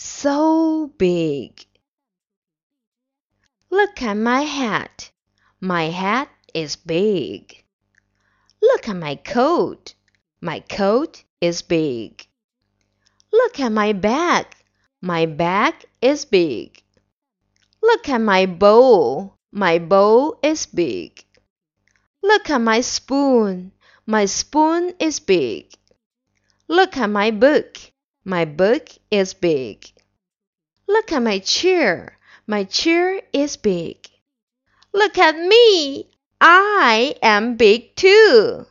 so big. Look at my hat. My hat is big. Look at my coat. My coat is big. Look at my bag. My bag is big. Look at my bowl. My bowl is big. Look at my spoon. My spoon is big. Look at my book. My book is big. Look at my chair. My chair is big. Look at me. I am big too.